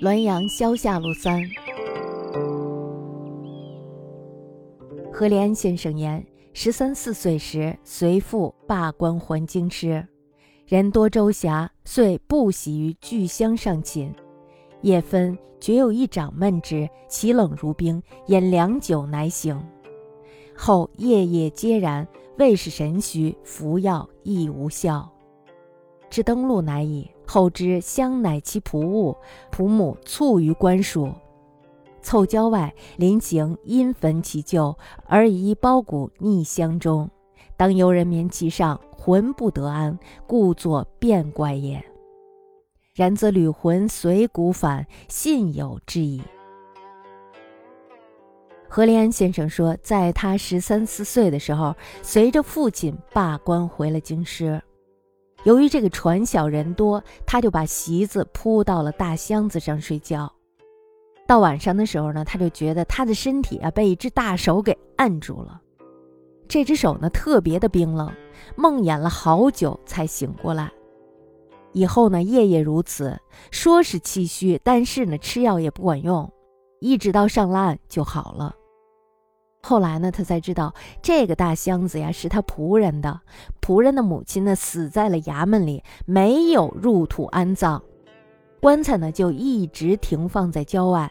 滦阳萧下路三，何连先生言：十三四岁时，随父罢官还京师，人多周暇，遂不喜于聚乡上寝。夜分，觉有一掌闷之，其冷如冰，饮良久乃醒。后夜夜皆然，未是神虚，服药亦无效。至登陆乃已。后知香乃其仆物，仆母卒于官署。凑郊外，临行因焚其旧，而以一包谷匿香中。当游人眠其上，魂不得安，故作变怪也。然则旅魂随骨返，信有之矣。何连安先生说，在他十三四岁的时候，随着父亲罢官回了京师。由于这个船小人多，他就把席子铺到了大箱子上睡觉。到晚上的时候呢，他就觉得他的身体啊被一只大手给按住了。这只手呢特别的冰冷，梦魇了好久才醒过来。以后呢夜夜如此，说是气虚，但是呢吃药也不管用，一直到上岸就好了。后来呢，他才知道这个大箱子呀是他仆人的，仆人的母亲呢死在了衙门里，没有入土安葬，棺材呢就一直停放在郊外。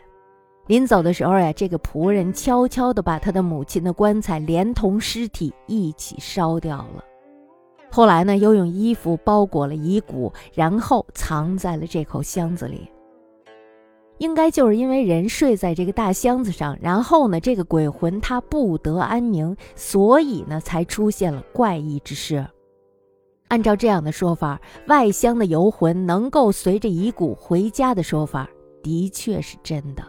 临走的时候呀，这个仆人悄悄地把他的母亲的棺材连同尸体一起烧掉了。后来呢，又用衣服包裹了遗骨，然后藏在了这口箱子里。应该就是因为人睡在这个大箱子上，然后呢，这个鬼魂他不得安宁，所以呢，才出现了怪异之事。按照这样的说法，外乡的游魂能够随着遗骨回家的说法，的确是真的。